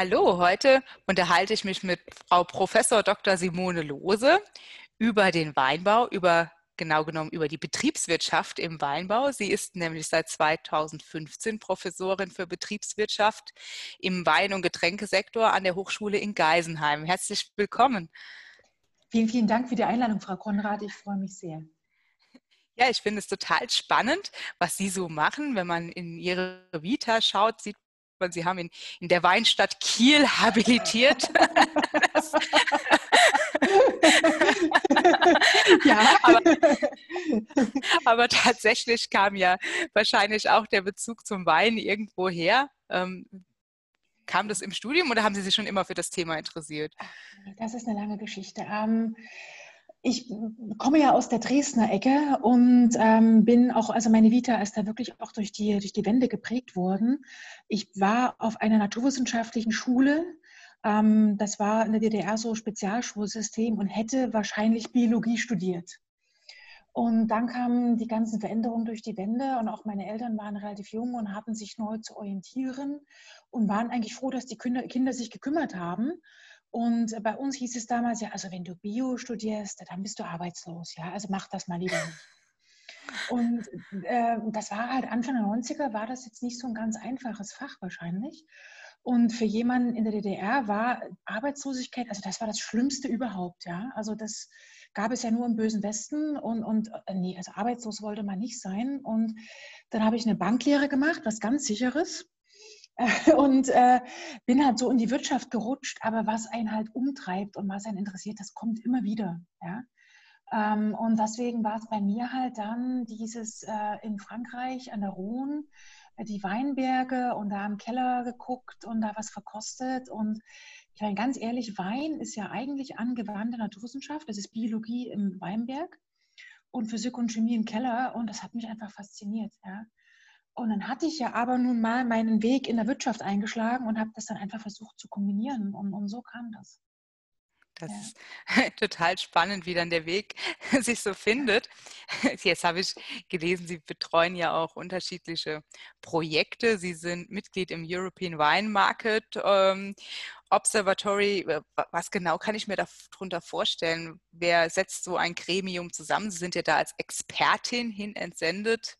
Hallo, heute unterhalte ich mich mit Frau Professor Dr. Simone Lose über den Weinbau, über genau genommen über die Betriebswirtschaft im Weinbau. Sie ist nämlich seit 2015 Professorin für Betriebswirtschaft im Wein- und Getränkesektor an der Hochschule in Geisenheim. Herzlich willkommen. Vielen, vielen Dank für die Einladung, Frau Konrad. Ich freue mich sehr. Ja, ich finde es total spannend, was Sie so machen. Wenn man in Ihre Vita schaut, sieht man, Sie haben in, in der Weinstadt Kiel habilitiert. ja. aber, aber, tatsächlich kam ja wahrscheinlich auch der Bezug zum Wein irgendwo her. Ähm, kam das im Studium oder haben Sie sich schon immer für das Thema interessiert? Das ist eine lange Geschichte. Ähm, ich komme ja aus der Dresdner Ecke und ähm, bin auch, also meine Vita ist da wirklich auch durch die, durch die Wende geprägt worden. Ich war auf einer naturwissenschaftlichen Schule. Ähm, das war in der DDR so Spezialschulsystem und hätte wahrscheinlich Biologie studiert. Und dann kamen die ganzen Veränderungen durch die Wende und auch meine Eltern waren relativ jung und hatten sich neu zu orientieren und waren eigentlich froh, dass die Kinder, Kinder sich gekümmert haben. Und bei uns hieß es damals, ja, also wenn du Bio studierst, dann bist du arbeitslos, ja, also mach das mal lieber. Und äh, das war halt Anfang der 90er, war das jetzt nicht so ein ganz einfaches Fach wahrscheinlich. Und für jemanden in der DDR war Arbeitslosigkeit, also das war das Schlimmste überhaupt, ja. Also das gab es ja nur im bösen Westen und, und äh, nee, also arbeitslos wollte man nicht sein. Und dann habe ich eine Banklehre gemacht, was ganz sicheres. und äh, bin halt so in die Wirtschaft gerutscht, aber was einen halt umtreibt und was einen interessiert, das kommt immer wieder. Ja? Ähm, und deswegen war es bei mir halt dann dieses äh, in Frankreich an der Rhone, äh, die Weinberge und da im Keller geguckt und da was verkostet. Und ich meine, ganz ehrlich, Wein ist ja eigentlich angewandte Naturwissenschaft, das ist Biologie im Weinberg und Physik und Chemie im Keller und das hat mich einfach fasziniert. Ja? Und dann hatte ich ja aber nun mal meinen Weg in der Wirtschaft eingeschlagen und habe das dann einfach versucht zu kombinieren. Und, und so kam das. Das ja. ist total spannend, wie dann der Weg sich so findet. Jetzt habe ich gelesen, Sie betreuen ja auch unterschiedliche Projekte. Sie sind Mitglied im European Wine Market ähm, Observatory. Was genau kann ich mir darunter vorstellen? Wer setzt so ein Gremium zusammen? Sie sind ja da als Expertin hin entsendet.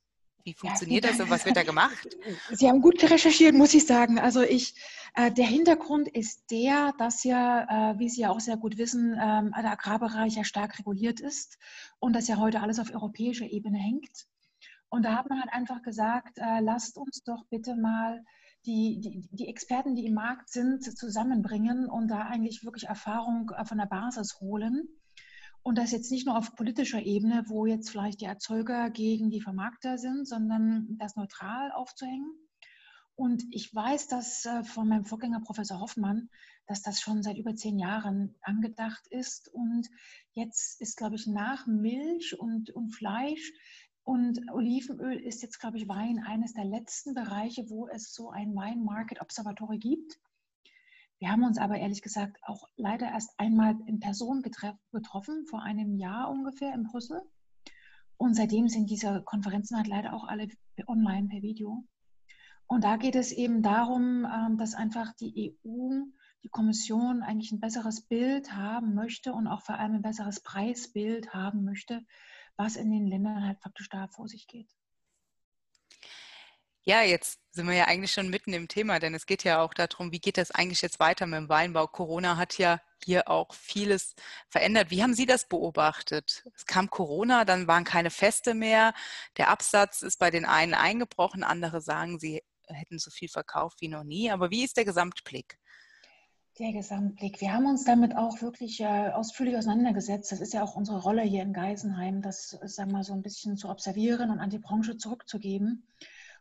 Wie funktioniert ja, das und was wird da gemacht? Sie haben gut recherchiert, muss ich sagen. Also ich, äh, der Hintergrund ist der, dass ja, äh, wie Sie ja auch sehr gut wissen, ähm, der Agrarbereich ja stark reguliert ist und dass ja heute alles auf europäischer Ebene hängt. Und da hat man halt einfach gesagt, äh, lasst uns doch bitte mal die, die, die, Experten, die im Markt sind, zusammenbringen und da eigentlich wirklich Erfahrung äh, von der Basis holen. Und das jetzt nicht nur auf politischer Ebene, wo jetzt vielleicht die Erzeuger gegen die Vermarkter sind, sondern das neutral aufzuhängen. Und ich weiß dass äh, von meinem Vorgänger Professor Hoffmann, dass das schon seit über zehn Jahren angedacht ist. Und jetzt ist, glaube ich, nach Milch und, und Fleisch und Olivenöl ist jetzt, glaube ich, Wein eines der letzten Bereiche, wo es so ein Wine Market Observatory gibt. Wir haben uns aber ehrlich gesagt auch leider erst einmal in Person getroffen, vor einem Jahr ungefähr in Brüssel. Und seitdem sind diese Konferenzen halt leider auch alle online per Video. Und da geht es eben darum, ähm, dass einfach die EU, die Kommission eigentlich ein besseres Bild haben möchte und auch vor allem ein besseres Preisbild haben möchte, was in den Ländern halt faktisch da vor sich geht. Ja, jetzt sind wir ja eigentlich schon mitten im Thema, denn es geht ja auch darum, wie geht das eigentlich jetzt weiter mit dem Weinbau? Corona hat ja hier auch vieles verändert. Wie haben Sie das beobachtet? Es kam Corona, dann waren keine Feste mehr. Der Absatz ist bei den einen eingebrochen, andere sagen, sie hätten so viel verkauft wie noch nie. Aber wie ist der Gesamtblick? Der Gesamtblick. Wir haben uns damit auch wirklich äh, ausführlich auseinandergesetzt. Das ist ja auch unsere Rolle hier in Geisenheim, das sagen wir, so ein bisschen zu observieren und an die Branche zurückzugeben.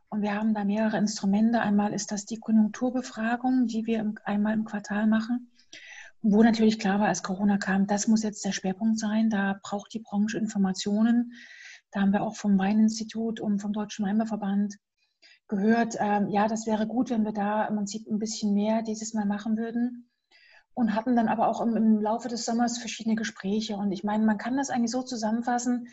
Und wir haben da mehrere Instrumente. Einmal ist das die Konjunkturbefragung, die wir einmal im Quartal machen, wo natürlich klar war, als Corona kam, das muss jetzt der Schwerpunkt sein. Da braucht die Branche Informationen. Da haben wir auch vom Weininstitut und vom Deutschen Weinbauverband gehört, ähm, ja, das wäre gut, wenn wir da im Prinzip ein bisschen mehr dieses Mal machen würden. Und hatten dann aber auch im, im Laufe des Sommers verschiedene Gespräche. Und ich meine, man kann das eigentlich so zusammenfassen,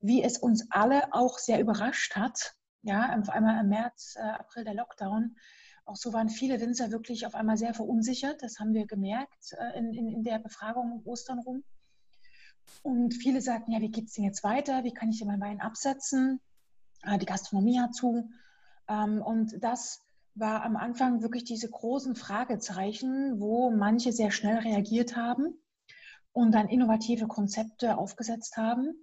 wie es uns alle auch sehr überrascht hat, ja, auf einmal im März, äh, April der Lockdown Auch so waren viele Winzer wirklich auf einmal sehr verunsichert. Das haben wir gemerkt äh, in, in, in der Befragung um Ostern rum. Und viele sagten, ja, wie geht es denn jetzt weiter? Wie kann ich denn meinen Wein absetzen? Äh, die Gastronomie hat zu. Ähm, und das war am Anfang wirklich diese großen Fragezeichen, wo manche sehr schnell reagiert haben und dann innovative Konzepte aufgesetzt haben,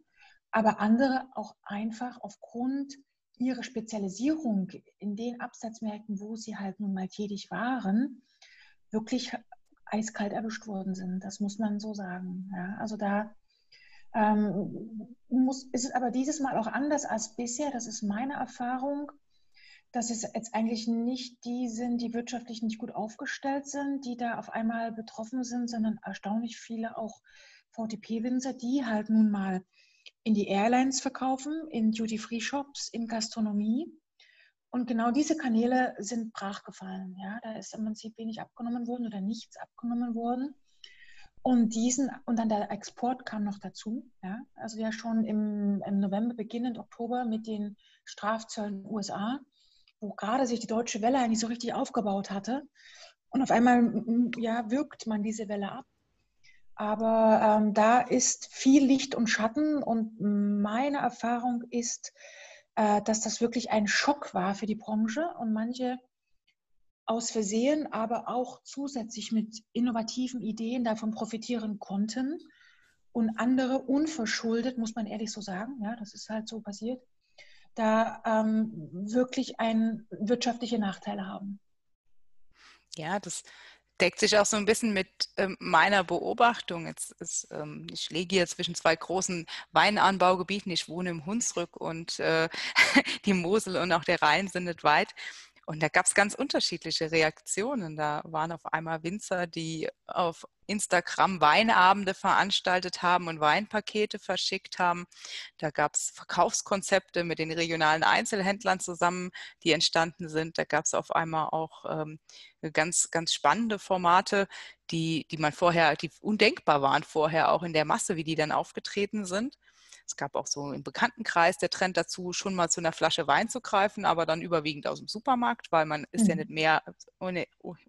aber andere auch einfach aufgrund ihrer Spezialisierung in den Absatzmärkten, wo sie halt nun mal tätig waren, wirklich eiskalt erwischt worden sind. Das muss man so sagen. Ja, also da ähm, muss, ist es aber dieses Mal auch anders als bisher. Das ist meine Erfahrung dass es jetzt eigentlich nicht die sind, die wirtschaftlich nicht gut aufgestellt sind, die da auf einmal betroffen sind, sondern erstaunlich viele auch VTP-Winzer, die halt nun mal in die Airlines verkaufen, in Duty-Free-Shops, in Gastronomie. Und genau diese Kanäle sind brachgefallen. Ja? Da ist im Prinzip wenig abgenommen worden oder nichts abgenommen worden. Und diesen, und dann der Export kam noch dazu. Ja? Also ja schon im, im November, beginnend Oktober mit den Strafzöllen USA wo gerade sich die deutsche Welle eigentlich so richtig aufgebaut hatte. Und auf einmal ja, wirkt man diese Welle ab. Aber ähm, da ist viel Licht und Schatten und meine Erfahrung ist, äh, dass das wirklich ein Schock war für die Branche und manche aus Versehen, aber auch zusätzlich mit innovativen Ideen davon profitieren konnten und andere unverschuldet, muss man ehrlich so sagen, ja, das ist halt so passiert, da ähm, wirklich einen wirtschaftliche Nachteile haben. Ja, das deckt sich auch so ein bisschen mit ähm, meiner Beobachtung. Jetzt ist, ähm, ich lege hier zwischen zwei großen Weinanbaugebieten. Ich wohne im Hunsrück und äh, die Mosel und auch der Rhein sind nicht weit. Und da gab es ganz unterschiedliche Reaktionen. Da waren auf einmal Winzer, die auf Instagram Weinabende veranstaltet haben und Weinpakete verschickt haben. Da gab es Verkaufskonzepte mit den regionalen Einzelhändlern zusammen, die entstanden sind. Da gab es auf einmal auch ähm, ganz, ganz spannende Formate, die, die man vorher, die undenkbar waren vorher auch in der Masse, wie die dann aufgetreten sind. Es gab auch so im Bekanntenkreis der Trend dazu, schon mal zu einer Flasche Wein zu greifen, aber dann überwiegend aus dem Supermarkt, weil man ist mhm. ja nicht mehr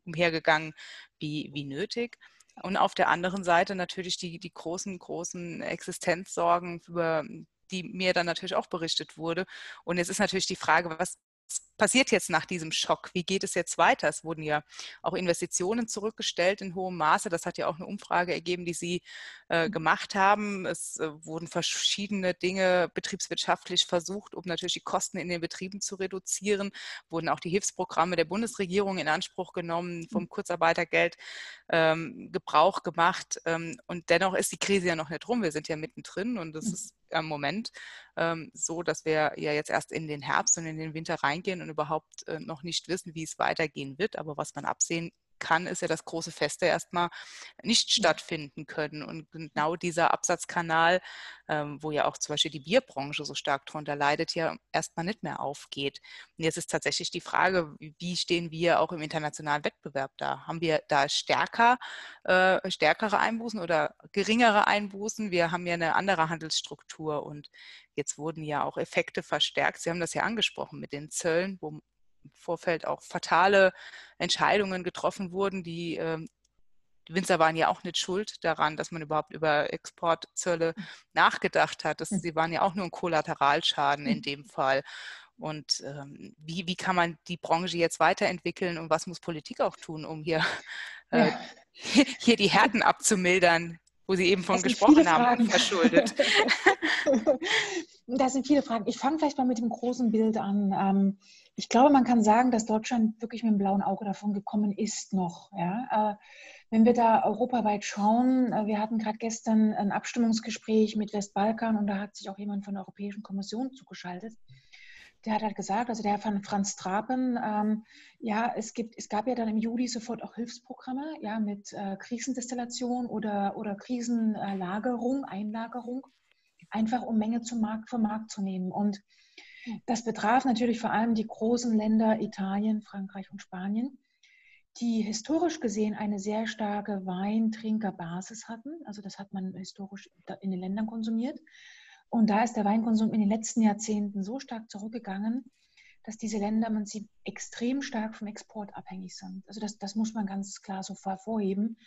umhergegangen wie, wie nötig. Und auf der anderen Seite natürlich die, die großen, großen Existenzsorgen, über die mir dann natürlich auch berichtet wurde. Und jetzt ist natürlich die Frage, was passiert jetzt nach diesem Schock? Wie geht es jetzt weiter? Es wurden ja auch Investitionen zurückgestellt in hohem Maße. Das hat ja auch eine Umfrage ergeben, die Sie äh, mhm. gemacht haben. Es äh, wurden verschiedene Dinge betriebswirtschaftlich versucht, um natürlich die Kosten in den Betrieben zu reduzieren. Wurden auch die Hilfsprogramme der Bundesregierung in Anspruch genommen, vom mhm. Kurzarbeitergeld ähm, Gebrauch gemacht. Ähm, und dennoch ist die Krise ja noch nicht rum. Wir sind ja mittendrin und es mhm. ist im Moment ähm, so, dass wir ja jetzt erst in den Herbst und in den Winter reingehen und überhaupt äh, noch nicht wissen, wie es weitergehen wird. Aber was man absehen kann, ist ja, dass große Feste erstmal nicht stattfinden können. Und genau dieser Absatzkanal, ähm, wo ja auch zum Beispiel die Bierbranche so stark darunter leidet, ja erstmal nicht mehr aufgeht. Und jetzt ist tatsächlich die Frage, wie stehen wir auch im internationalen Wettbewerb da? Haben wir da stärker, äh, stärkere Einbußen oder geringere Einbußen? Wir haben ja eine andere Handelsstruktur und jetzt wurden ja auch Effekte verstärkt. Sie haben das ja angesprochen mit den Zöllen, wo Vorfeld auch fatale Entscheidungen getroffen wurden, die ähm, die Winzer waren ja auch nicht schuld daran, dass man überhaupt über Exportzölle hm. nachgedacht hat. Das, hm. sie waren ja auch nur ein Kollateralschaden in hm. dem Fall. Und ähm, wie, wie kann man die Branche jetzt weiterentwickeln und was muss Politik auch tun, um hier, äh, hier die Härten abzumildern, wo Sie eben von gesprochen haben, verschuldet? da sind viele Fragen. Ich fange vielleicht mal mit dem großen Bild an. Ähm, ich glaube, man kann sagen, dass Deutschland wirklich mit dem blauen Auge davon gekommen ist noch. Ja? Äh, wenn wir da europaweit schauen, äh, wir hatten gerade gestern ein Abstimmungsgespräch mit Westbalkan und da hat sich auch jemand von der Europäischen Kommission zugeschaltet. Der hat halt gesagt, also der von Franz Trapen, ähm, ja, es, gibt, es gab ja dann im Juli sofort auch Hilfsprogramme, ja, mit äh, Krisendestillation oder, oder Krisenlagerung, Einlagerung, einfach um Menge zum Markt, vom Markt zu nehmen. Und das betraf natürlich vor allem die großen Länder Italien, Frankreich und Spanien, die historisch gesehen eine sehr starke Weintrinkerbasis hatten. Also das hat man historisch in den Ländern konsumiert. Und da ist der Weinkonsum in den letzten Jahrzehnten so stark zurückgegangen, dass diese Länder man sieht, extrem stark vom Export abhängig sind. Also das, das muss man ganz klar so hervorheben.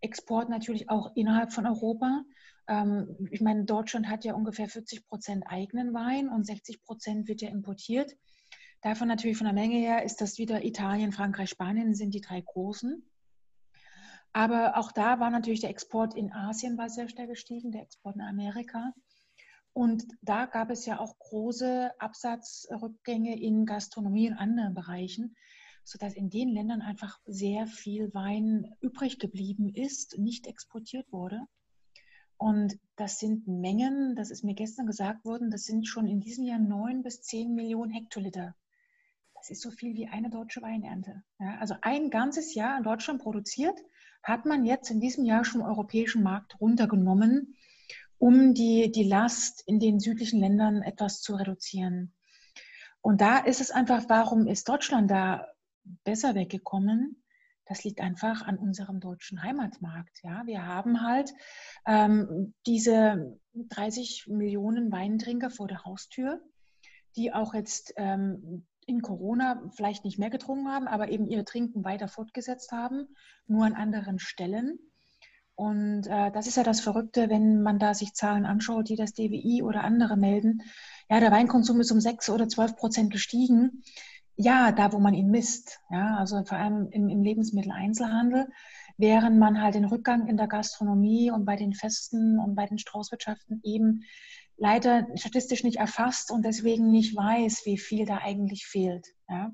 Export natürlich auch innerhalb von Europa. Ähm, ich meine, Deutschland hat ja ungefähr 40 Prozent eigenen Wein und 60 Prozent wird ja importiert. Davon natürlich von der Menge her ist das wieder Italien, Frankreich, Spanien sind die drei großen. Aber auch da war natürlich der Export in Asien war sehr stark gestiegen, der Export in Amerika. Und da gab es ja auch große Absatzrückgänge in Gastronomie und anderen Bereichen, sodass in den Ländern einfach sehr viel Wein übrig geblieben ist, nicht exportiert wurde. Und das sind Mengen, das ist mir gestern gesagt worden, das sind schon in diesem Jahr neun bis zehn Millionen Hektoliter. Das ist so viel wie eine deutsche Weinernte. Ja, also ein ganzes Jahr in Deutschland produziert hat man jetzt in diesem Jahr schon europäischen Markt runtergenommen, um die, die Last in den südlichen Ländern etwas zu reduzieren. Und da ist es einfach, warum ist Deutschland da besser weggekommen? Das liegt einfach an unserem deutschen Heimatmarkt. Ja, wir haben halt ähm, diese 30 Millionen Weintrinker vor der Haustür, die auch jetzt ähm, in Corona vielleicht nicht mehr getrunken haben, aber eben ihr Trinken weiter fortgesetzt haben, nur an anderen Stellen. Und äh, das ist ja das Verrückte, wenn man da sich Zahlen anschaut, die das DWI oder andere melden. Ja, der Weinkonsum ist um 6 oder 12 Prozent gestiegen. Ja, da, wo man ihn misst. Ja, also vor allem im, im Lebensmitteleinzelhandel, während man halt den Rückgang in der Gastronomie und bei den Festen und bei den Straußwirtschaften eben leider statistisch nicht erfasst und deswegen nicht weiß, wie viel da eigentlich fehlt. Ja.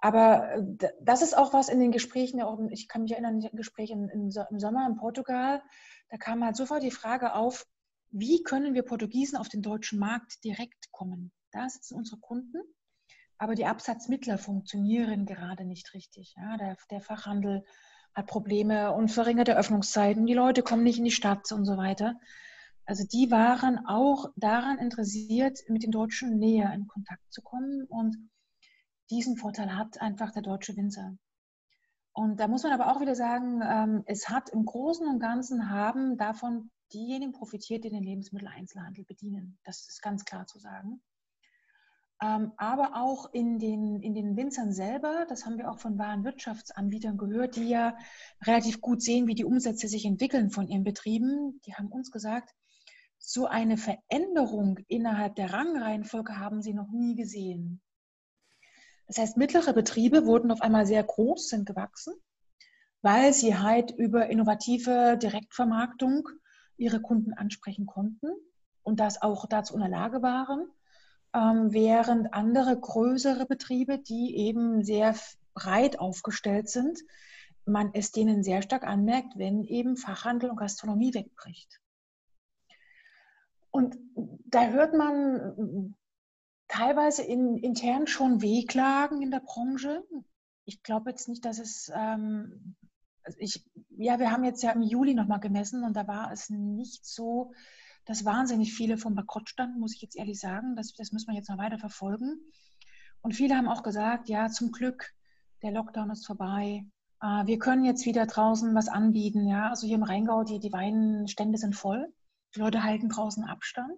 Aber äh, das ist auch was in den Gesprächen, ich kann mich erinnern, ein Gespräch im Sommer in Portugal, da kam halt sofort die Frage auf, wie können wir Portugiesen auf den deutschen Markt direkt kommen? Da sitzen unsere Kunden, aber die Absatzmittler funktionieren gerade nicht richtig. Ja, der, der Fachhandel hat Probleme und verringerte Öffnungszeiten, die Leute kommen nicht in die Stadt und so weiter. Also die waren auch daran interessiert, mit den Deutschen näher in Kontakt zu kommen. Und diesen Vorteil hat einfach der deutsche Winzer. Und da muss man aber auch wieder sagen, ähm, es hat im Großen und Ganzen haben davon diejenigen profitiert, die den Lebensmitteleinzelhandel bedienen. Das ist ganz klar zu sagen. Ähm, aber auch in den, in den Winzern selber, das haben wir auch von Warenwirtschaftsanbietern gehört, die ja relativ gut sehen, wie die Umsätze sich entwickeln von ihren Betrieben. Die haben uns gesagt, so eine Veränderung innerhalb der Rangreihenfolge haben sie noch nie gesehen. Das heißt, mittlere Betriebe wurden auf einmal sehr groß, sind gewachsen, weil sie halt über innovative Direktvermarktung ihre Kunden ansprechen konnten und das auch dazu in der Lage waren, ähm, während andere größere Betriebe, die eben sehr breit aufgestellt sind, man es denen sehr stark anmerkt, wenn eben Fachhandel und Gastronomie wegbricht. Und da hört man teilweise in, intern schon Wehklagen in der Branche. Ich glaube jetzt nicht, dass es, ähm, also ich, ja, wir haben jetzt ja im Juli nochmal gemessen und da war es nicht so, dass wahnsinnig viele vom Bankrott standen, muss ich jetzt ehrlich sagen. Das, das müssen wir jetzt noch weiter verfolgen. Und viele haben auch gesagt, ja, zum Glück, der Lockdown ist vorbei. Äh, wir können jetzt wieder draußen was anbieten. Ja, also hier im Rheingau, die, die Weinstände sind voll. Die Leute halten draußen Abstand.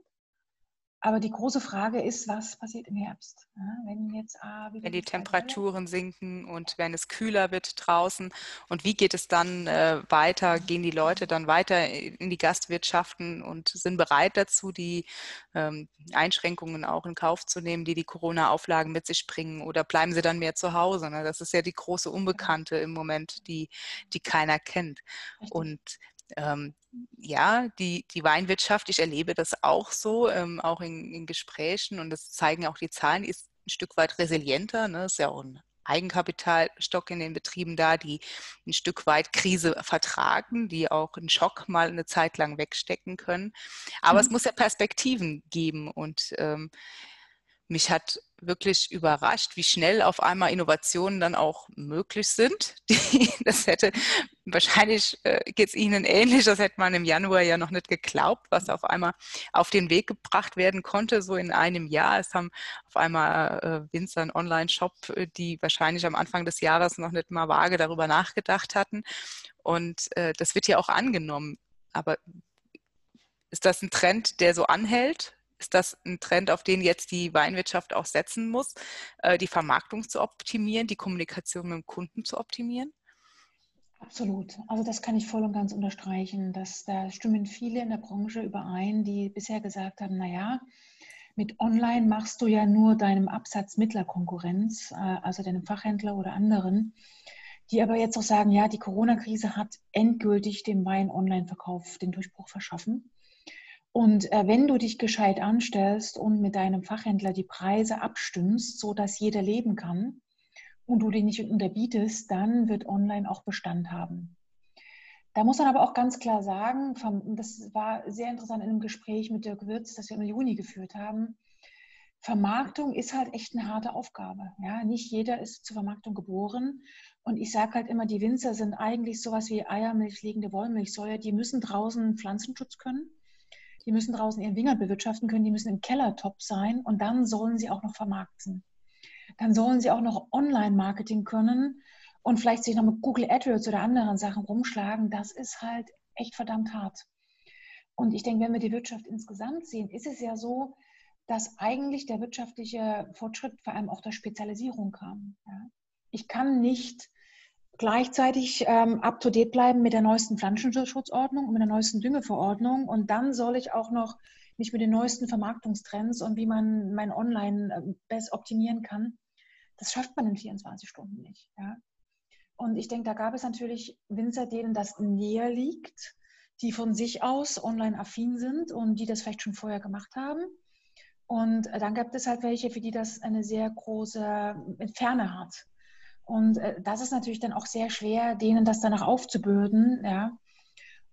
Aber die große Frage ist, was passiert im Herbst? Wenn jetzt ah, wenn die Temperaturen sinken und wenn es kühler wird draußen und wie geht es dann äh, weiter? Gehen die Leute dann weiter in die Gastwirtschaften und sind bereit dazu, die ähm, Einschränkungen auch in Kauf zu nehmen, die die Corona-Auflagen mit sich bringen? Oder bleiben sie dann mehr zu Hause? Ne? Das ist ja die große Unbekannte im Moment, die, die keiner kennt. Und ähm, ja, die, die Weinwirtschaft, ich erlebe das auch so, ähm, auch in, in, Gesprächen und das zeigen auch die Zahlen, ist ein Stück weit resilienter. Ne? Ist ja auch ein Eigenkapitalstock in den Betrieben da, die ein Stück weit Krise vertragen, die auch einen Schock mal eine Zeit lang wegstecken können. Aber mhm. es muss ja Perspektiven geben und ähm, mich hat wirklich überrascht, wie schnell auf einmal Innovationen dann auch möglich sind. das hätte wahrscheinlich äh, geht es Ihnen ähnlich, das hätte man im Januar ja noch nicht geglaubt, was auf einmal auf den Weg gebracht werden konnte, so in einem Jahr. Es haben auf einmal äh, Winzer einen Online-Shop, äh, die wahrscheinlich am Anfang des Jahres noch nicht mal vage darüber nachgedacht hatten. Und das wird ja auch angenommen. Aber ist das ein Trend, der so anhält? Ist das ein Trend, auf den jetzt die Weinwirtschaft auch setzen muss, äh, die Vermarktung zu optimieren, die Kommunikation mit dem Kunden zu optimieren? Absolut. Also das kann ich voll und ganz unterstreichen. Dass, da stimmen viele in der Branche überein, die bisher gesagt haben, naja, mit Online machst du ja nur deinem Absatz mittler Konkurrenz, äh, also deinem Fachhändler oder anderen, die aber jetzt auch sagen, ja, die Corona-Krise hat endgültig dem Wein-Online-Verkauf den Durchbruch verschaffen. Und äh, wenn du dich gescheit anstellst und mit deinem Fachhändler die Preise abstimmst, so dass jeder leben kann und du die nicht unterbietest, dann wird online auch Bestand haben. Da muss man aber auch ganz klar sagen, das war sehr interessant in einem Gespräch mit Dirk Wirz, das wir im Juni geführt haben. Vermarktung ist halt echt eine harte Aufgabe. Ja, nicht jeder ist zur Vermarktung geboren. Und ich sage halt immer, die Winzer sind eigentlich sowas wie Eiermilch liegende Wollmilchsäure. Die müssen draußen Pflanzenschutz können die müssen draußen ihren Wingert bewirtschaften können, die müssen im Keller top sein und dann sollen sie auch noch vermarkten. Dann sollen sie auch noch Online-Marketing können und vielleicht sich noch mit Google AdWords oder anderen Sachen rumschlagen. Das ist halt echt verdammt hart. Und ich denke, wenn wir die Wirtschaft insgesamt sehen, ist es ja so, dass eigentlich der wirtschaftliche Fortschritt vor allem auch der Spezialisierung kam. Ich kann nicht gleichzeitig ähm, up-to-date bleiben mit der neuesten Pflanzenschutzordnung und mit der neuesten Düngeverordnung. Und dann soll ich auch noch mich mit den neuesten Vermarktungstrends und wie man mein Online äh, best optimieren kann. Das schafft man in 24 Stunden nicht. Ja? Und ich denke, da gab es natürlich Winzer, denen das näher liegt, die von sich aus online affin sind und die das vielleicht schon vorher gemacht haben. Und äh, dann gibt es halt welche, für die das eine sehr große Ferne hat. Und äh, das ist natürlich dann auch sehr schwer, denen das danach aufzubürden. Ja.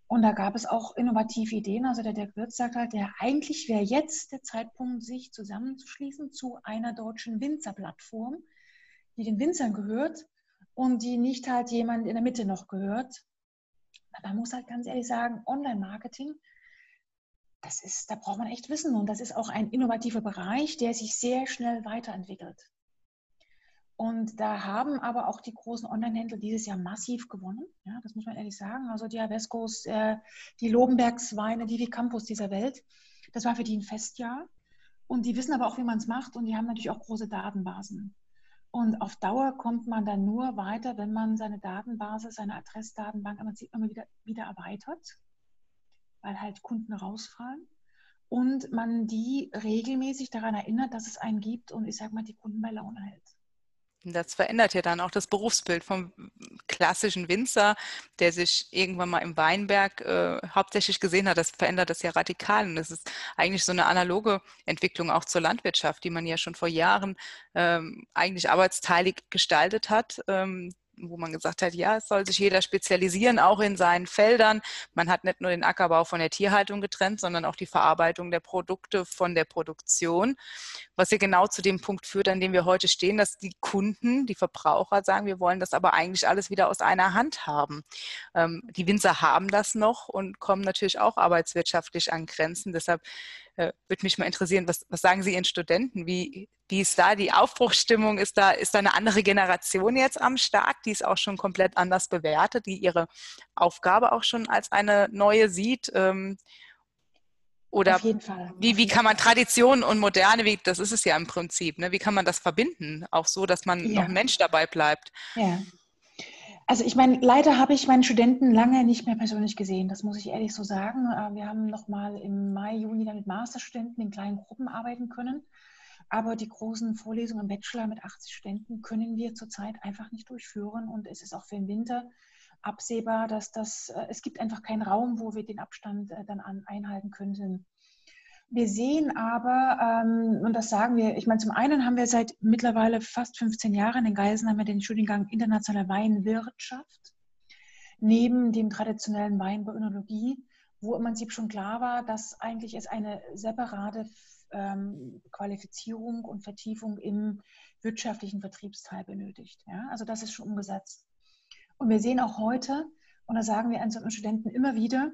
Und da gab es auch innovative Ideen. Also der Dirk Wirtz sagt halt, ja, eigentlich wäre jetzt der Zeitpunkt, sich zusammenzuschließen zu einer deutschen Winzerplattform, die den Winzern gehört und die nicht halt jemand in der Mitte noch gehört. Man muss halt ganz ehrlich sagen, Online-Marketing, das ist, da braucht man echt Wissen und das ist auch ein innovativer Bereich, der sich sehr schnell weiterentwickelt. Und da haben aber auch die großen Online-Händler dieses Jahr massiv gewonnen. Ja, das muss man ehrlich sagen. Also die Avescos, äh, die Lobenbergsweine, die Campus dieser Welt, das war für die ein Festjahr. Und die wissen aber auch, wie man es macht. Und die haben natürlich auch große Datenbasen. Und auf Dauer kommt man dann nur weiter, wenn man seine Datenbasis, seine Adressdatenbank immer wieder, wieder erweitert, weil halt Kunden rausfallen. Und man die regelmäßig daran erinnert, dass es einen gibt und ich sage mal, die Kunden bei Laune hält. Das verändert ja dann auch das Berufsbild vom klassischen Winzer, der sich irgendwann mal im Weinberg äh, hauptsächlich gesehen hat. Das verändert das ja radikal. Und das ist eigentlich so eine analoge Entwicklung auch zur Landwirtschaft, die man ja schon vor Jahren ähm, eigentlich arbeitsteilig gestaltet hat. Ähm, wo man gesagt hat, ja, es soll sich jeder spezialisieren, auch in seinen Feldern. Man hat nicht nur den Ackerbau von der Tierhaltung getrennt, sondern auch die Verarbeitung der Produkte von der Produktion. Was ja genau zu dem Punkt führt, an dem wir heute stehen, dass die Kunden, die Verbraucher sagen, wir wollen das aber eigentlich alles wieder aus einer Hand haben. Ähm, die Winzer haben das noch und kommen natürlich auch arbeitswirtschaftlich an Grenzen. Deshalb äh, würde mich mal interessieren, was, was sagen Sie Ihren Studenten? Wie, wie ist da die Aufbruchsstimmung? Ist da, ist da eine andere Generation jetzt am Start, die es auch schon komplett anders bewertet, die ihre Aufgabe auch schon als eine neue sieht? Ähm, oder Auf jeden Fall. Wie, wie kann man Tradition und Moderne, wie, das ist es ja im Prinzip, ne? wie kann man das verbinden? Auch so, dass man ja. noch ein Mensch dabei bleibt. Ja. Also ich meine, leider habe ich meinen Studenten lange nicht mehr persönlich gesehen, das muss ich ehrlich so sagen. Äh, wir haben noch mal im Mai, Juni dann mit Masterstudenten in kleinen Gruppen arbeiten können. Aber die großen Vorlesungen im Bachelor mit 80 Studenten können wir zurzeit einfach nicht durchführen. Und es ist auch für den Winter absehbar, dass das, äh, es gibt einfach keinen Raum, wo wir den Abstand äh, dann einhalten könnten. Wir sehen aber, ähm, und das sagen wir, ich meine, zum einen haben wir seit mittlerweile fast 15 Jahren in Geisen haben wir den Studiengang Internationale Weinwirtschaft neben dem traditionellen Weinbau wo im Prinzip schon klar war, dass eigentlich es eine separate ähm, Qualifizierung und Vertiefung im wirtschaftlichen Vertriebsteil benötigt. Ja? Also das ist schon umgesetzt. Und wir sehen auch heute, und da sagen wir unseren Studenten immer wieder,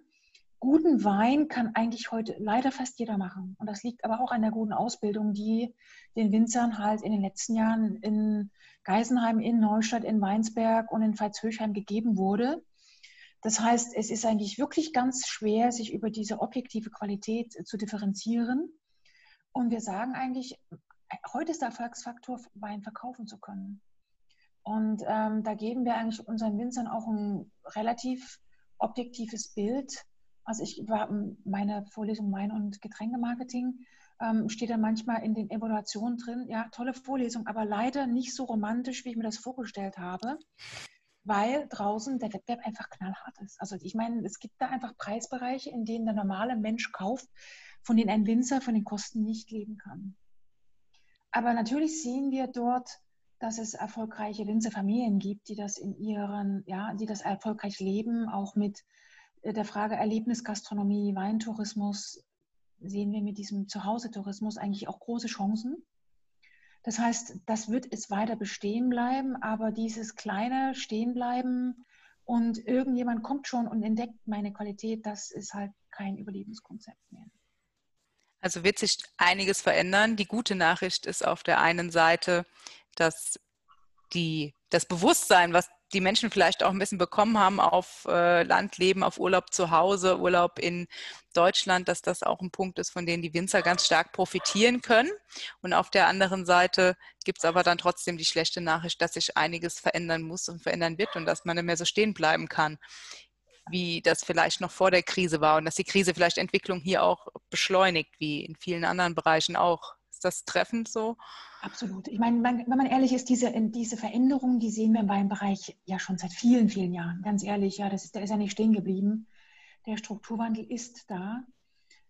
guten Wein kann eigentlich heute leider fast jeder machen. Und das liegt aber auch an der guten Ausbildung, die den Winzern halt in den letzten Jahren in Geisenheim, in Neustadt, in Weinsberg und in Veitshöchheim gegeben wurde. Das heißt, es ist eigentlich wirklich ganz schwer, sich über diese objektive Qualität zu differenzieren. Und wir sagen eigentlich, heute ist der Erfolgsfaktor, Wein verkaufen zu können. Und ähm, da geben wir eigentlich unseren Winzern auch ein relativ objektives Bild. Also ich war meine Vorlesung Wein- und Getränkemarketing ähm, steht dann manchmal in den Evaluationen drin, ja, tolle Vorlesung, aber leider nicht so romantisch, wie ich mir das vorgestellt habe, weil draußen der Wettbewerb einfach knallhart ist. Also ich meine, es gibt da einfach Preisbereiche, in denen der normale Mensch kauft, von denen ein Winzer von den Kosten nicht leben kann. Aber natürlich sehen wir dort, dass es erfolgreiche Winzerfamilien gibt, die das in ihren, ja, die das erfolgreich leben, auch mit der Frage Erlebnisgastronomie, Weintourismus, sehen wir mit diesem Zuhause-Tourismus eigentlich auch große Chancen. Das heißt, das wird es weiter bestehen bleiben, aber dieses kleine Stehenbleiben und irgendjemand kommt schon und entdeckt meine Qualität, das ist halt kein Überlebenskonzept mehr. Also wird sich einiges verändern. Die gute Nachricht ist auf der einen Seite, dass die, das Bewusstsein, was die Menschen vielleicht auch ein bisschen bekommen haben auf äh, Landleben, auf Urlaub zu Hause, Urlaub in Deutschland, dass das auch ein Punkt ist, von dem die Winzer ganz stark profitieren können. Und auf der anderen Seite gibt es aber dann trotzdem die schlechte Nachricht, dass sich einiges verändern muss und verändern wird und dass man nicht mehr so stehen bleiben kann, wie das vielleicht noch vor der Krise war und dass die Krise vielleicht Entwicklung hier auch beschleunigt, wie in vielen anderen Bereichen auch. Ist das treffend so? Absolut. Ich meine, wenn man ehrlich ist, diese, diese Veränderungen, die sehen wir im Weinbereich ja schon seit vielen, vielen Jahren. Ganz ehrlich, ja, das ist, der ist ja nicht stehen geblieben. Der Strukturwandel ist da.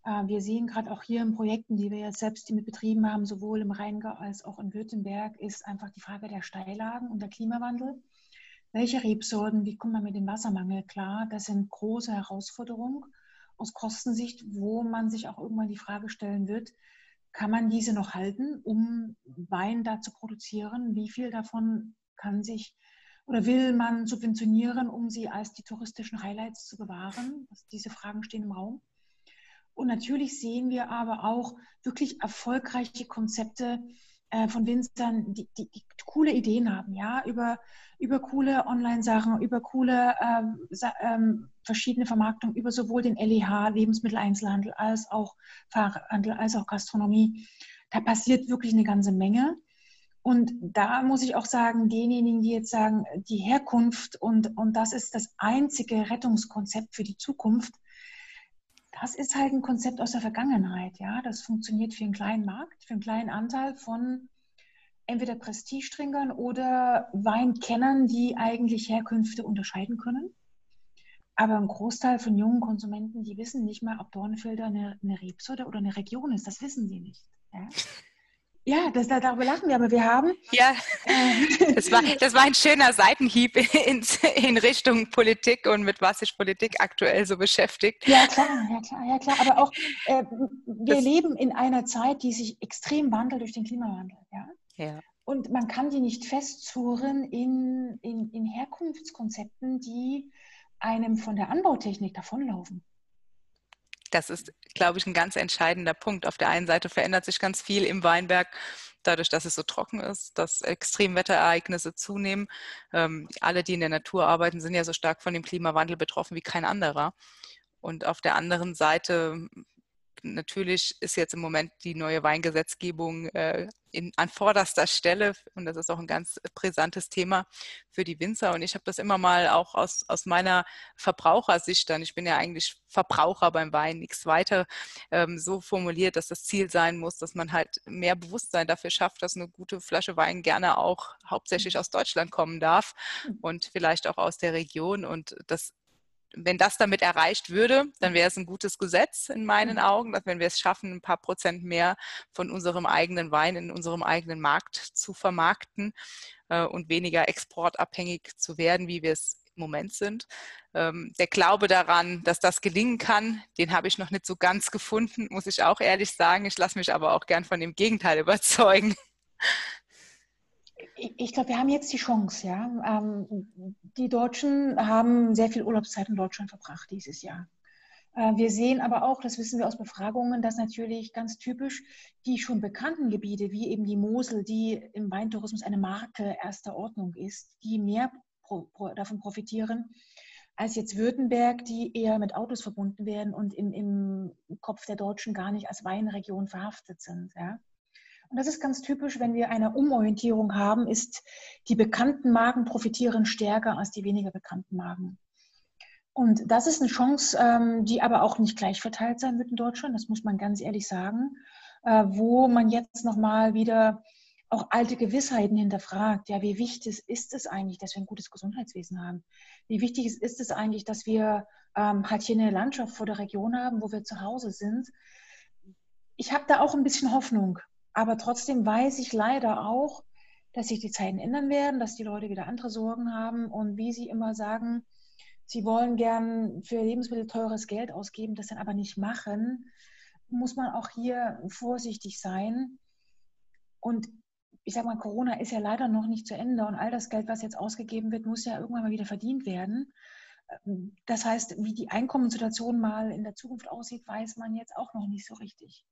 Äh, wir sehen gerade auch hier in Projekten, die wir jetzt selbst mit betrieben haben, sowohl im Rheingau als auch in Württemberg, ist einfach die Frage der Steillagen und der Klimawandel. Welche Rebsorten, wie kommt man mit dem Wassermangel klar? Das sind große Herausforderungen aus Kostensicht, wo man sich auch irgendwann die Frage stellen wird, kann man diese noch halten, um Wein da zu produzieren? Wie viel davon kann sich oder will man subventionieren, um sie als die touristischen Highlights zu bewahren? Also diese Fragen stehen im Raum. Und natürlich sehen wir aber auch wirklich erfolgreiche Konzepte, äh, von Winzern, die, die, die, coole Ideen haben, ja, über, über coole Online-Sachen, über coole ähm, ähm, verschiedene Vermarktungen, über sowohl den LEH, Lebensmitteleinzelhandel, als auch Fahrhandel, als auch Gastronomie. Da passiert wirklich eine ganze Menge. Und da muss ich auch sagen, denjenigen, die jetzt sagen, die Herkunft und, und das ist das einzige Rettungskonzept für die Zukunft, das ist halt ein Konzept aus der Vergangenheit. Ja, das funktioniert für einen kleinen Markt, für einen kleinen Anteil von entweder Prestigetrinkern oder Weinkennern, die eigentlich Herkünfte unterscheiden können. Aber ein Großteil von jungen Konsumenten, die wissen nicht mal, ob Dornfelder eine, eine Rebsorte oder eine Region ist. Das wissen sie nicht. Ja? Ja, das, darüber lachen wir, aber wir haben. Ja, äh, das war, das war ein schöner Seitenhieb in, in Richtung Politik und mit was sich Politik aktuell so beschäftigt. Ja, klar, ja, klar, ja, klar. Aber auch, äh, wir das, leben in einer Zeit, die sich extrem wandelt durch den Klimawandel. Ja? ja. Und man kann die nicht festzurren in, in, in Herkunftskonzepten, die einem von der Anbautechnik davonlaufen. Das ist, glaube ich, ein ganz entscheidender Punkt. Auf der einen Seite verändert sich ganz viel im Weinberg, dadurch, dass es so trocken ist, dass Extremwetterereignisse zunehmen. Ähm, alle, die in der Natur arbeiten, sind ja so stark von dem Klimawandel betroffen wie kein anderer. Und auf der anderen Seite natürlich ist jetzt im Moment die neue Weingesetzgebung äh, in, an vorderster Stelle und das ist auch ein ganz brisantes Thema für die Winzer. Und ich habe das immer mal auch aus, aus meiner Verbrauchersicht dann, ich bin ja eigentlich Verbraucher beim Wein, nichts weiter, ähm, so formuliert, dass das Ziel sein muss, dass man halt mehr Bewusstsein dafür schafft, dass eine gute Flasche Wein gerne auch hauptsächlich aus Deutschland kommen darf mhm. und vielleicht auch aus der Region und das wenn das damit erreicht würde, dann wäre es ein gutes Gesetz in meinen mhm. Augen, dass wenn wir es schaffen, ein paar Prozent mehr von unserem eigenen Wein in unserem eigenen Markt zu vermarkten äh, und weniger exportabhängig zu werden, wie wir es im Moment sind. Ähm, der Glaube daran, dass das gelingen kann, den habe ich noch nicht so ganz gefunden, muss ich auch ehrlich sagen. Ich lasse mich aber auch gern von dem Gegenteil überzeugen ich glaube, wir haben jetzt die Chance, ja. Ähm, die Deutschen haben sehr viel Urlaubszeit in Deutschland verbracht dieses Jahr. Äh, wir sehen aber auch, das wissen wir aus Befragungen, dass natürlich ganz typisch die schon bekannten Gebiete, wie eben die Mosel, die im Weintourismus eine Marke erster Ordnung ist, die mehr pro, pro, davon profitieren, als jetzt Württemberg, die eher mit Autos verbunden werden und im, im Kopf der Deutschen gar nicht als Weinregion verhaftet sind. Ja? Und das ist ganz typisch, wenn wir eine Umorientierung haben, ist die bekannten Marken profitieren stärker als die weniger bekannten Marken. Und das ist eine Chance, ähm, die aber auch nicht gleich verteilt sein wird in Deutschland, das muss man ganz ehrlich sagen, äh, wo man jetzt nochmal wieder auch alte Gewissheiten hinterfragt. Ja, wie wichtig ist es eigentlich, dass wir ein gutes Gesundheitswesen haben? Wie wichtig ist es eigentlich, dass wir ähm, halt hier eine Landschaft vor der Region haben, wo wir zu Hause sind? Ich habe da auch ein bisschen Hoffnung, aber trotzdem weiß ich leider auch, dass sich die Zeiten ändern werden, dass die Leute wieder andere Sorgen haben und wie sie immer sagen, sie wollen gern für Lebensmittel teures Geld ausgeben, das dann aber nicht machen, muss man auch hier vorsichtig sein. Und ich sage mal, Corona ist ja leider noch nicht zu Ende und all das Geld, was jetzt ausgegeben wird, muss ja irgendwann mal wieder verdient werden. Das heißt, wie die Einkommenssituation mal in der Zukunft aussieht, weiß man jetzt auch noch nicht so richtig.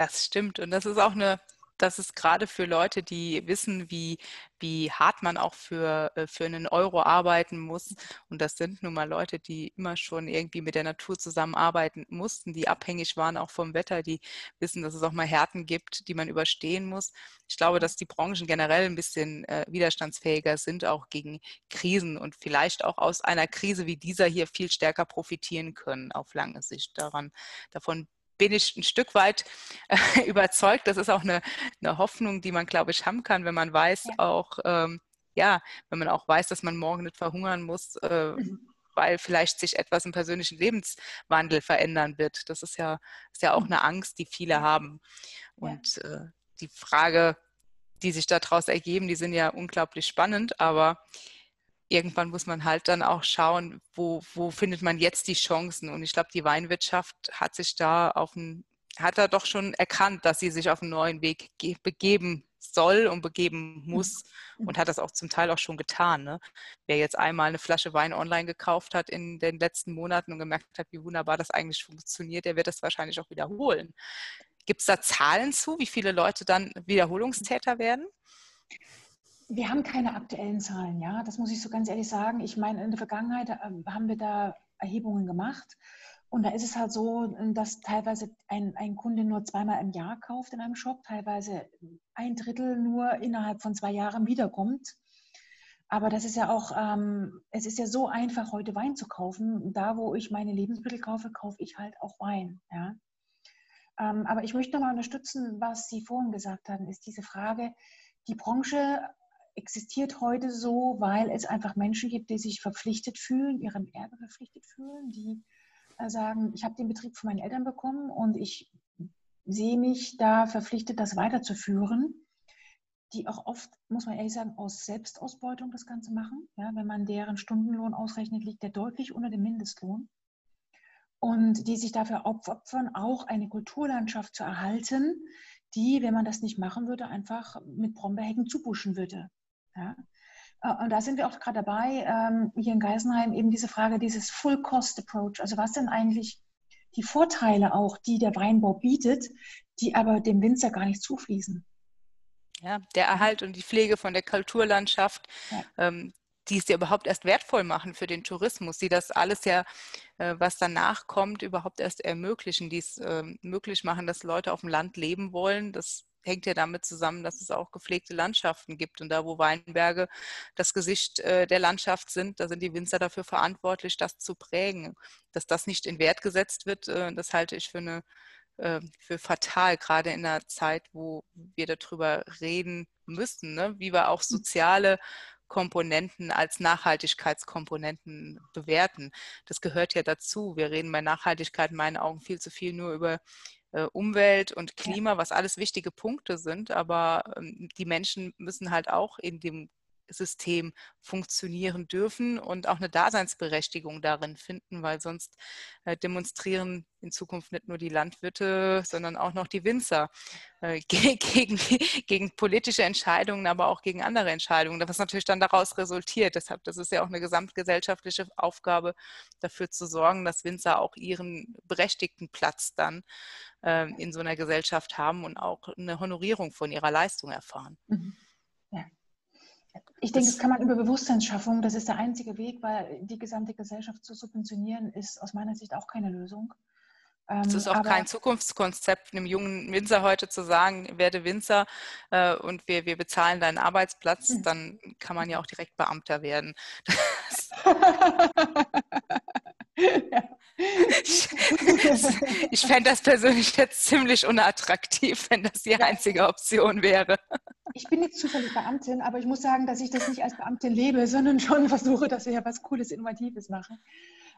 Das stimmt. Und das ist auch eine das ist gerade für Leute, die wissen, wie, wie hart man auch für, äh, für einen Euro arbeiten muss. Und das sind nun mal Leute, die immer schon irgendwie mit der Natur zusammenarbeiten mussten, die abhängig waren auch vom Wetter, die wissen, dass es auch mal Härten gibt, die man überstehen muss. Ich glaube, dass die Branchen generell ein bisschen äh, widerstandsfähiger sind, auch gegen Krisen und vielleicht auch aus einer Krise wie dieser hier viel stärker profitieren können auf lange Sicht. Daran, davon bin ich ein Stück weit äh, überzeugt. Das ist auch eine, eine, Hoffnung, die man, glaube ich, haben kann, wenn man weiß, ja. auch, ähm, ja, wenn man auch weiß, dass man morgen nicht verhungern muss, äh, mhm. weil vielleicht sich etwas im persönlichen Lebenswandel verändern wird. Das ist ja, ist ja auch mhm. eine Angst, die viele haben. Und äh, die Frage, die sich daraus ergeben, die sind ja unglaublich spannend, aber irgendwann muss man halt dann auch schauen, wo, wo findet man jetzt die Chancen. Und ich glaube, die Weinwirtschaft hat sich da auf ein, hat da doch schon erkannt, dass sie sich auf einen neuen Weg begeben soll und begeben muss mhm. und hat das auch zum Teil auch schon getan. Ne? Wer jetzt einmal eine Flasche Wein online gekauft hat in den letzten Monaten und gemerkt hat, wie wunderbar das eigentlich funktioniert, der wird das wahrscheinlich auch wiederholen. Gibt es da Zahlen zu, wie viele Leute dann Wiederholungstäter werden? Wir haben keine aktuellen Zahlen, ja. Das muss ich so ganz ehrlich sagen. Ich meine, in der Vergangenheit ähm, haben wir da Erhebungen gemacht. Und da ist es halt so, dass teilweise ein, ein Kunde nur zweimal im Jahr kauft in einem Shop, teilweise ein Drittel nur innerhalb von zwei Jahren wiederkommt. Aber das ist ja auch, ähm, es ist ja so einfach, heute Wein zu kaufen. Da, wo ich meine Lebensmittel kaufe, kaufe ich halt auch Wein. Ja? Ähm, aber ich möchte nochmal unterstützen, was Sie vorhin gesagt haben, ist diese Frage, die Branche existiert heute so, weil es einfach Menschen gibt, die sich verpflichtet fühlen, ihrem Erbe verpflichtet fühlen, die äh, sagen, ich habe den Betrieb von meinen Eltern bekommen und ich sehe mich da verpflichtet, das weiterzuführen, die auch oft, muss man ehrlich sagen, aus Selbstausbeutung das Ganze machen. Ja, wenn man deren Stundenlohn ausrechnet, liegt der deutlich unter dem Mindestlohn. Und die sich dafür opfern, auch eine Kulturlandschaft zu erhalten, die, wenn man das nicht machen würde, einfach mit Brombeerhecken zubuschen würde. Ja? Äh, und da sind wir auch gerade dabei, ähm, hier in Geisenheim eben diese Frage, dieses Full-Cost-Approach. Also was sind eigentlich die Vorteile auch, die der Weinbau bietet, die aber dem Winzer gar nicht zufließen? Ja, der Erhalt und die Pflege von der Kulturlandschaft, ja. ähm, die es ja überhaupt erst wertvoll machen für den Tourismus, die das alles ja, äh, was danach kommt, überhaupt erst ermöglichen, die es äh, möglich machen, dass Leute auf dem Land leben wollen. Das hängt ja damit zusammen, dass es auch gepflegte Landschaften gibt. Und da, wo Weinberge das Gesicht äh, der Landschaft sind, da sind die Winzer dafür verantwortlich, das zu prägen. Dass das nicht in Wert gesetzt wird, äh, das halte ich für eine äh, für fatal, gerade in einer Zeit, wo wir darüber reden müssen, ne? wie wir auch hm. soziale Komponenten als Nachhaltigkeitskomponenten bewerten. Das gehört ja dazu. Wir reden bei Nachhaltigkeit in meinen Augen viel zu viel nur über Umwelt und Klima, was alles wichtige Punkte sind, aber ähm, die Menschen müssen halt auch in dem System funktionieren dürfen und auch eine Daseinsberechtigung darin finden, weil sonst äh, demonstrieren in Zukunft nicht nur die Landwirte, sondern auch noch die Winzer äh, gegen, gegen politische Entscheidungen, aber auch gegen andere Entscheidungen, was natürlich dann daraus resultiert. Deshalb, das ist ja auch eine gesamtgesellschaftliche Aufgabe, dafür zu sorgen, dass Winzer auch ihren berechtigten Platz dann äh, in so einer Gesellschaft haben und auch eine Honorierung von ihrer Leistung erfahren. Mhm. Ich denke, das, das kann man über Bewusstseinsschaffung, das ist der einzige Weg, weil die gesamte Gesellschaft zu subventionieren, ist aus meiner Sicht auch keine Lösung. Es ist ähm, auch kein Zukunftskonzept, einem jungen Winzer heute zu sagen, werde Winzer äh, und wir, wir bezahlen deinen Arbeitsplatz, hm. dann kann man ja auch direkt Beamter werden. ja. Ich, ich fände das persönlich jetzt ziemlich unattraktiv, wenn das die einzige Option wäre. Ich bin jetzt zufällig Beamtin, aber ich muss sagen, dass ich das nicht als Beamtin lebe, sondern schon versuche, dass wir ja was Cooles, Innovatives machen.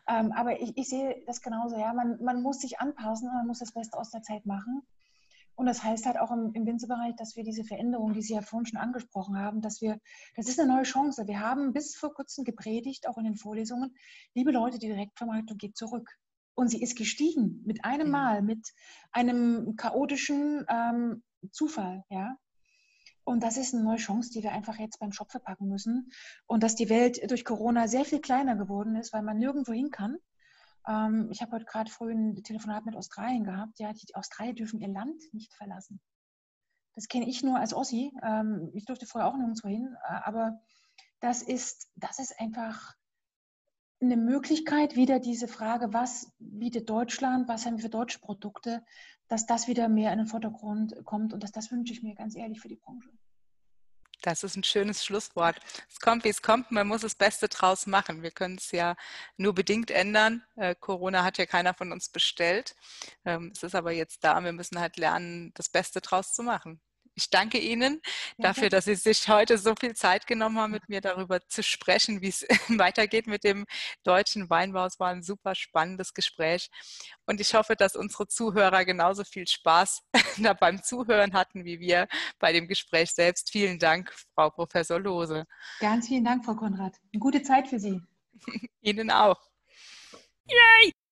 Ähm, aber ich, ich, sehe das genauso, ja. Man, man muss sich anpassen, man muss das Beste aus der Zeit machen. Und das heißt halt auch im, im Winzerbereich, dass wir diese Veränderung, die Sie ja vorhin schon angesprochen haben, dass wir, das ist eine neue Chance. Wir haben bis vor kurzem gepredigt, auch in den Vorlesungen, liebe Leute, die Direktvermarktung geht zurück. Und sie ist gestiegen mit einem. Mal, mit einem chaotischen ähm, Zufall, ja. Und das ist eine neue Chance, die wir einfach jetzt beim Shop verpacken müssen. Und dass die Welt durch Corona sehr viel kleiner geworden ist, weil man nirgendwo hin kann. Ähm, ich habe heute gerade früh ein Telefonat mit Australien gehabt. Ja, die Australier dürfen ihr Land nicht verlassen. Das kenne ich nur als Ossi. Ähm, ich durfte vorher auch nirgendwo hin. Äh, aber das ist, das ist einfach eine Möglichkeit, wieder diese Frage, was bietet Deutschland, was haben wir für deutsche Produkte, dass das wieder mehr in den Vordergrund kommt und dass das wünsche ich mir ganz ehrlich für die Branche. Das ist ein schönes Schlusswort. Es kommt, wie es kommt. Man muss das Beste draus machen. Wir können es ja nur bedingt ändern. Äh, Corona hat ja keiner von uns bestellt. Ähm, es ist aber jetzt da. Wir müssen halt lernen, das Beste draus zu machen. Ich danke Ihnen dafür, dass Sie sich heute so viel Zeit genommen haben, mit mir darüber zu sprechen, wie es weitergeht mit dem deutschen Weinbau. Es war ein super spannendes Gespräch. Und ich hoffe, dass unsere Zuhörer genauso viel Spaß beim Zuhören hatten wie wir bei dem Gespräch selbst. Vielen Dank, Frau Professor Lose. Ganz vielen Dank, Frau Konrad. Eine gute Zeit für Sie. Ihnen auch. Yay!